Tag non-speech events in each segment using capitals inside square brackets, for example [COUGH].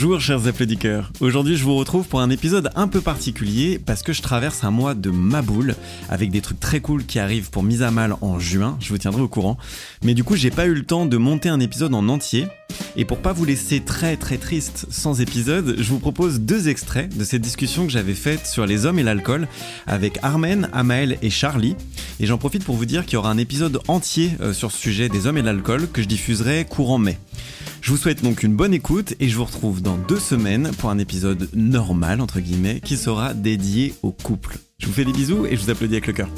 Bonjour chers applaudisseurs. Aujourd'hui je vous retrouve pour un épisode un peu particulier parce que je traverse un mois de maboule avec des trucs très cool qui arrivent pour mise à mal en juin, je vous tiendrai au courant. Mais du coup j'ai pas eu le temps de monter un épisode en entier et pour pas vous laisser très très triste sans épisode, je vous propose deux extraits de cette discussion que j'avais faite sur les hommes et l'alcool avec Armen, Amael et Charlie. Et j'en profite pour vous dire qu'il y aura un épisode entier euh, sur ce sujet des hommes et l'alcool que je diffuserai courant mai. Je vous souhaite donc une bonne écoute et je vous retrouve dans deux semaines pour un épisode normal, entre guillemets, qui sera dédié au couple. Je vous fais des bisous et je vous applaudis avec le cœur.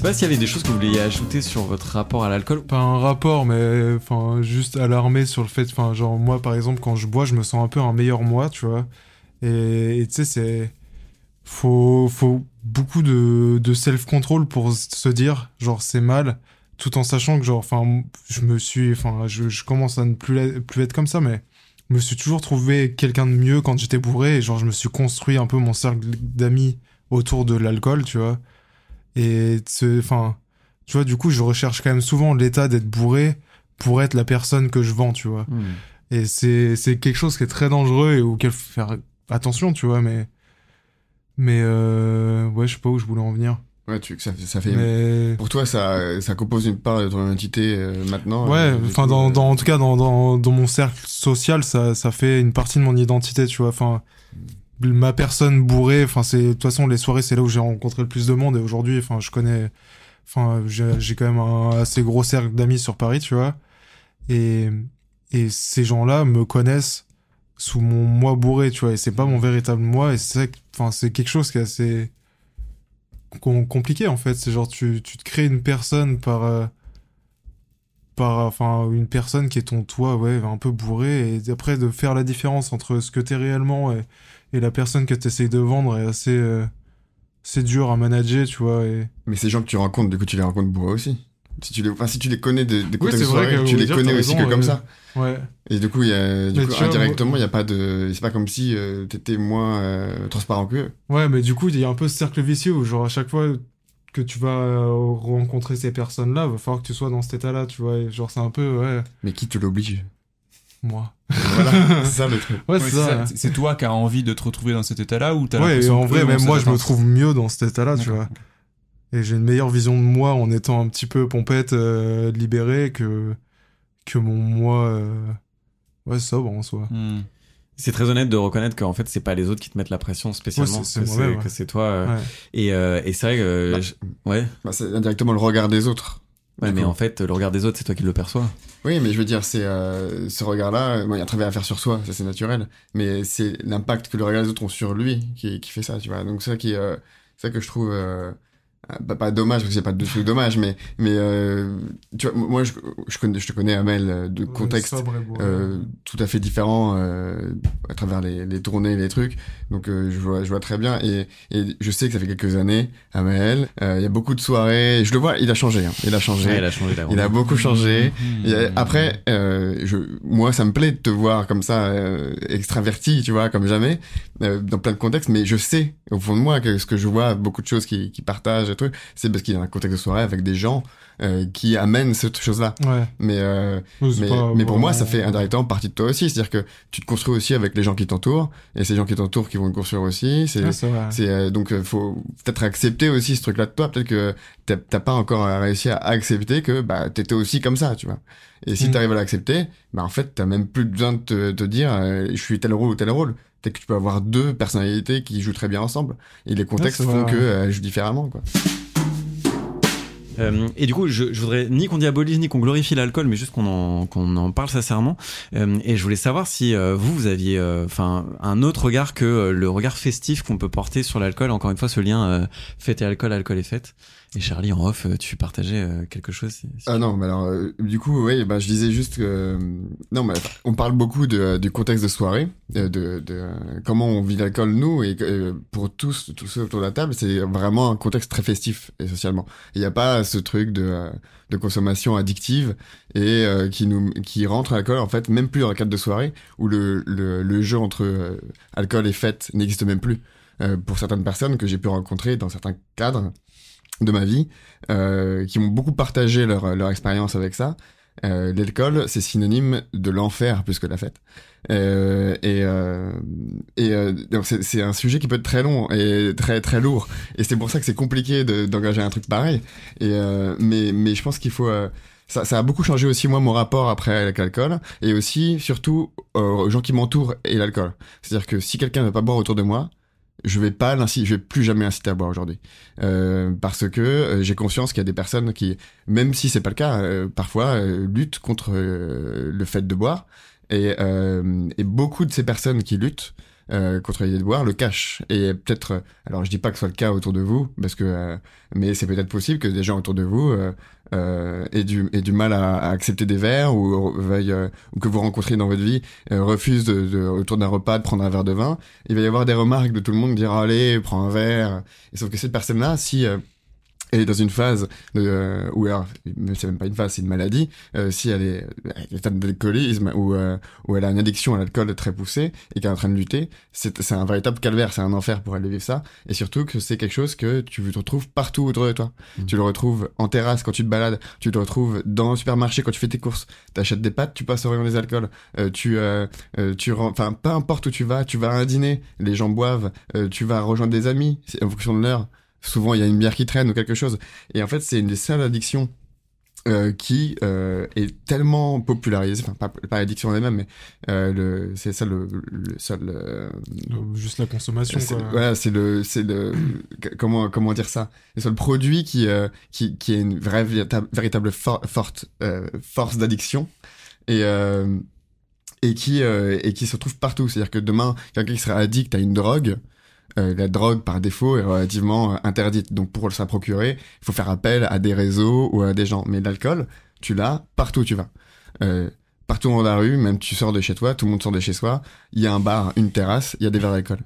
Sais pas s'il y avait des choses que vous vouliez ajouter sur votre rapport à l'alcool. Pas un rapport, mais enfin juste alarmé sur le fait, enfin genre moi par exemple quand je bois, je me sens un peu un meilleur moi, tu vois. Et tu sais c'est faut faut beaucoup de, self control pour se dire genre c'est mal tout en sachant que genre enfin je me suis enfin je, je, commence à ne plus, plus être comme ça mais je me suis toujours trouvé quelqu'un de mieux quand j'étais bourré et genre je me suis construit un peu mon cercle d'amis autour de l'alcool tu vois et enfin tu vois du coup je recherche quand même souvent l'état d'être bourré pour être la personne que je vends tu vois mmh. et c'est c'est quelque chose qui est très dangereux et auquel faut faire attention tu vois mais mais euh, ouais je sais pas où je voulais en venir Ouais, tu, ça, ça fait. Pour toi, ça, ça compose une part de ton identité euh, maintenant. Ouais, euh, enfin, dans, dans, en tout cas, dans, dans, dans mon cercle social, ça, ça fait une partie de mon identité, tu vois. Enfin, ma personne bourrée, enfin, c'est, de toute façon, les soirées, c'est là où j'ai rencontré le plus de monde. Et aujourd'hui, enfin, je connais, enfin, j'ai quand même un assez gros cercle d'amis sur Paris, tu vois. Et, et ces gens-là me connaissent sous mon moi bourré, tu vois. Et c'est pas mon véritable moi. Et c'est, enfin, c'est quelque chose qui est assez compliqué en fait. C'est genre tu, tu te crées une personne par euh, par enfin une personne qui est ton toi ouais un peu bourré et après de faire la différence entre ce que t'es réellement et, et la personne que t'essayes de vendre est assez euh, c'est dur à manager tu vois et... mais ces gens que tu rencontres du coup tu les rencontres bourrés aussi si tu les, enfin, si tu les connais des, des contextes soirées, tu les connais aussi que comme ça. Ouais. Et du coup, y a, du coup indirectement, il n'y a pas de. C'est pas comme si euh, t'étais moins euh, transparent que Ouais, mais du coup, il y a un peu ce cercle vicieux où, genre, à chaque fois que tu vas euh, rencontrer ces personnes-là, il va falloir que tu sois dans cet état-là, tu vois. Et genre, c'est un peu. Ouais. Mais qui te l'oblige Moi. voilà, c'est ça le truc. [LAUGHS] Ouais, c'est ça. C'est toi qui as envie de te retrouver dans cet état-là ou t'as Ouais, en vrai, même moi, je me trouve mieux dans cet état-là, tu vois et j'ai une meilleure vision de moi en étant un petit peu pompette, euh, libéré que que mon moi euh, ouais sobre en soi. Hmm. C'est très honnête de reconnaître qu'en fait c'est pas les autres qui te mettent la pression spécialement, c'est que c'est toi. Euh, et, euh, et c'est vrai que bah, ouais. Bah, c'est indirectement le regard des autres. Ouais, mais en fait, le regard des autres, c'est toi qui le perçois. Oui, mais je veux dire, c'est euh, ce regard-là. Bon, il y a un travail à faire sur soi, ça c'est naturel. Mais c'est l'impact que le regard des autres ont sur lui qui, qui fait ça, tu vois. Donc c'est ça qui, euh, ça que je trouve pas, pas dommage parce que c'est pas de truc dommage mais mais euh, tu vois moi je, je connais je te connais Amel euh, de contexte euh, tout à fait différent euh, à travers les, les tournées les trucs. Donc euh, je vois je vois très bien. Et et je sais que ça fait quelques années Amel euh, il y a beaucoup de soirées. Je le vois il a changé hein, il a changé. Il a changé il a beaucoup changé. Mmh. après je moi ça me plaît de te voir comme ça extraverti tu vois comme jamais dans plein de contextes. Mais je sais au fond de moi que ce que je vois beaucoup de choses qui qui partagent c'est parce qu'il y a un contexte de soirée avec des gens euh, qui amènent cette chose-là. Ouais. Mais, euh, mais, mais, pour moi, ça fait indirectement partie de toi aussi. C'est-à-dire que tu te construis aussi avec les gens qui t'entourent, et ces gens qui t'entourent qui vont te construire aussi. C'est, c'est euh, donc faut peut-être accepter aussi ce truc-là de toi. Peut-être que t'as pas encore réussi à accepter que bah t'étais aussi comme ça, tu vois. Et si tu mm. t'arrives à l'accepter, bah en fait t'as même plus besoin de te, te dire je suis tel rôle ou tel rôle. Peut-être que tu peux avoir deux personnalités qui jouent très bien ensemble. Et les contextes font que elles jouent différemment, quoi. Euh, et du coup, je, je voudrais ni qu'on diabolise ni qu'on glorifie l'alcool, mais juste qu'on en, qu'on en parle sincèrement. Euh, et je voulais savoir si euh, vous, vous aviez enfin un autre regard que le regard festif qu'on peut porter sur l'alcool. Encore une fois, ce lien fête et alcool, alcool et fête. Et Charlie, en off, tu partageais quelque chose Ah non, mais alors, du coup, oui, bah, je disais juste que. non, mais on parle beaucoup de, du contexte de soirée, de, comment on vit l'alcool, nous, et pour tous, tous ceux autour de la table, c'est vraiment un contexte très festif, essentiellement. Il n'y a pas ce truc de, euh, de consommation addictive et euh, qui, nous, qui rentre l'alcool, en fait, même plus dans le cadre de soirée, où le, jeu entre euh, alcool et fête n'existe même plus. Pour certaines personnes que j'ai pu rencontrer dans certains cadres de ma vie, qui m'ont beaucoup partagé leur expérience avec ça. Euh, L'alcool, c'est synonyme de l'enfer plus que la fête. Euh, et euh, et euh, donc c'est c'est un sujet qui peut être très long et très très lourd. Et c'est pour ça que c'est compliqué de- d'engager un truc pareil. Et euh, mais mais je pense qu'il faut euh, ça, ça a beaucoup changé aussi moi mon rapport après avec l'alcool et aussi surtout aux gens qui m'entourent et l'alcool. C'est-à-dire que si quelqu'un ne veut pas boire autour de moi, je vais pas l'inciter, je vais plus jamais inciter à boire aujourd'hui, euh, parce que euh, j'ai conscience qu'il y a des personnes qui, même si c'est pas le cas, euh, parfois euh, luttent contre euh, le fait de boire, et, et beaucoup de ces personnes qui luttent euh, contre l'idée de le cachent. Et peut-être, euh, alors je dis pas que ce soit le cas autour de vous, parce que, euh, mais c'est peut-être possible que des gens autour de vous euh, euh, aient, du, aient du mal à, à accepter des verres ou euh, ou que vous rencontrez dans votre vie refusent de, de, autour d'un repas de prendre un verre de vin. Il va y avoir des remarques de tout le monde dire allez prends un verre. Et sauf que cette personne-là, si elle est dans une phase de, euh, ou alors c'est même pas une phase, c'est une maladie. euh, si elle est à l'état d'alcoolisme ou euh, ou elle a une addiction à l'alcool très poussée et qu'elle est en train de lutter, c'est c'est un véritable calvaire, c'est un enfer pour elle de vivre ça. Et surtout que c'est quelque chose que tu te retrouves partout autour de toi. Mhm. Tu le retrouves en terrasse quand tu te balades, tu te retrouves dans le supermarché quand tu fais tes courses. T'achètes des pâtes, tu passes au rayon des alcools. Euh, tu euh, euh, tu enfin peu importe où tu vas, tu vas à un dîner, les gens boivent, euh, tu vas rejoindre des amis c'est en fonction de l'heure. Souvent il y a une bière qui traîne ou quelque chose. Et en fait c'est une des seules addictions euh, qui euh, est tellement popularisée, enfin pas, pas l'addiction elle-même, mais euh, le c'est ça le, le seul Juste la consommation, c'est- quoi. Voilà, c'est le, c'est le, comment, comment dire ça? C'est le produit qui, qui, qui est une vraie, véritable, véritable for- forte force d'addiction et et qui et qui se retrouve partout. C'est-à-dire que demain, quelqu'un qui sera addict à une drogue, euh, la drogue par défaut est relativement euh, interdite. Donc pour se la procurer, il faut faire appel à des réseaux ou à des gens. Mais l'alcool, tu l'as partout où tu vas. Euh, partout dans la rue, même tu sors de chez toi, tout le monde sort de chez soi. Il y a un bar, une terrasse, il y a des verres d'alcool.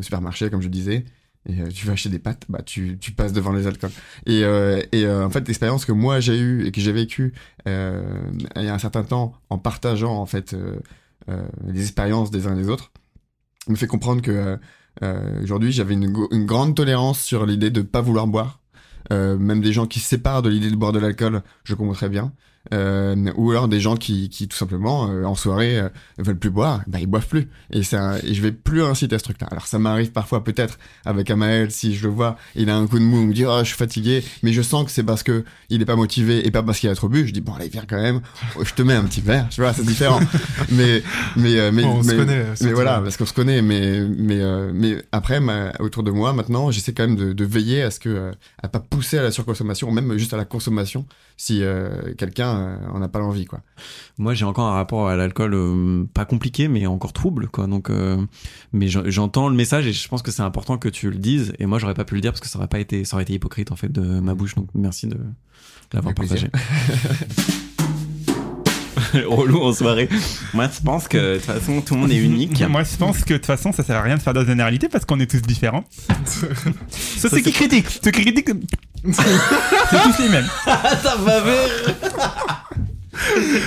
Supermarché, comme je disais. Et tu vas acheter des pâtes, bah tu, passes devant les alcools. Et, en fait, l'expérience que moi j'ai eue et que j'ai vécue il y a un certain temps en partageant en fait les expériences des uns et des autres me fait comprendre que euh, aujourd'hui j'avais une, grande tolérance sur l'idée de pas vouloir boire. Euh, même des gens qui séparent de l'idée de boire de l'alcool, je comprends très bien. Euh, ou alors des gens qui, qui tout simplement euh, en soirée euh, veulent plus boire, bah ils boivent plus. Et ça, et je vais plus inciter à ce truc-là. Alors ça m'arrive parfois peut-être avec Amael si je le vois, il a un coup de mou, il me dit oh je suis fatigué, mais je sens que c'est parce que il est pas motivé et pas parce qu'il a trop bu. Je dis bon allez viens quand même, je te mets un petit verre, tu vois c'est différent. [LAUGHS] mais mais euh, mais Bon, on se mais, connaît, mais voilà parce qu'on se connaît. Mais mais mais après ma- autour de moi maintenant j'essaie quand même de, de veiller à ce que à pas pousser à la surconsommation, même juste à la consommation si quelqu'un euh, en a pas l'envie quoi. Moi, j'ai encore un rapport à l'alcool euh, pas compliqué, mais encore trouble, quoi. Donc, euh, mais j'en- j'entends le message et je pense que c'est important que tu le dises. Et moi, j'aurais pas pu le dire parce que ça aurait pas été, ça aurait été hypocrite en fait de ma bouche. Donc, merci de l'avoir partagé. [LAUGHS] Relou en soirée. Moi, je pense que de toute façon, tout le monde est unique. Moi, je pense que de toute façon, ça sert à rien de faire de la généralité parce qu'on est tous différents. [LAUGHS] Sauf ceux qui critiquent. Ceux qui critiquent, c'est tous les mêmes. [LAUGHS] ça va faire.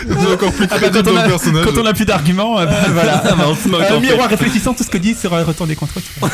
C'est encore plus Ah bah, crédible quand, on dans a, le personnage. quand on a plus d'arguments, euh, bah, [LAUGHS] voilà. [LAUGHS] Ah bah, on se moque, Un en miroir réfléchissant, tout ce que dit sera retourné contre toi.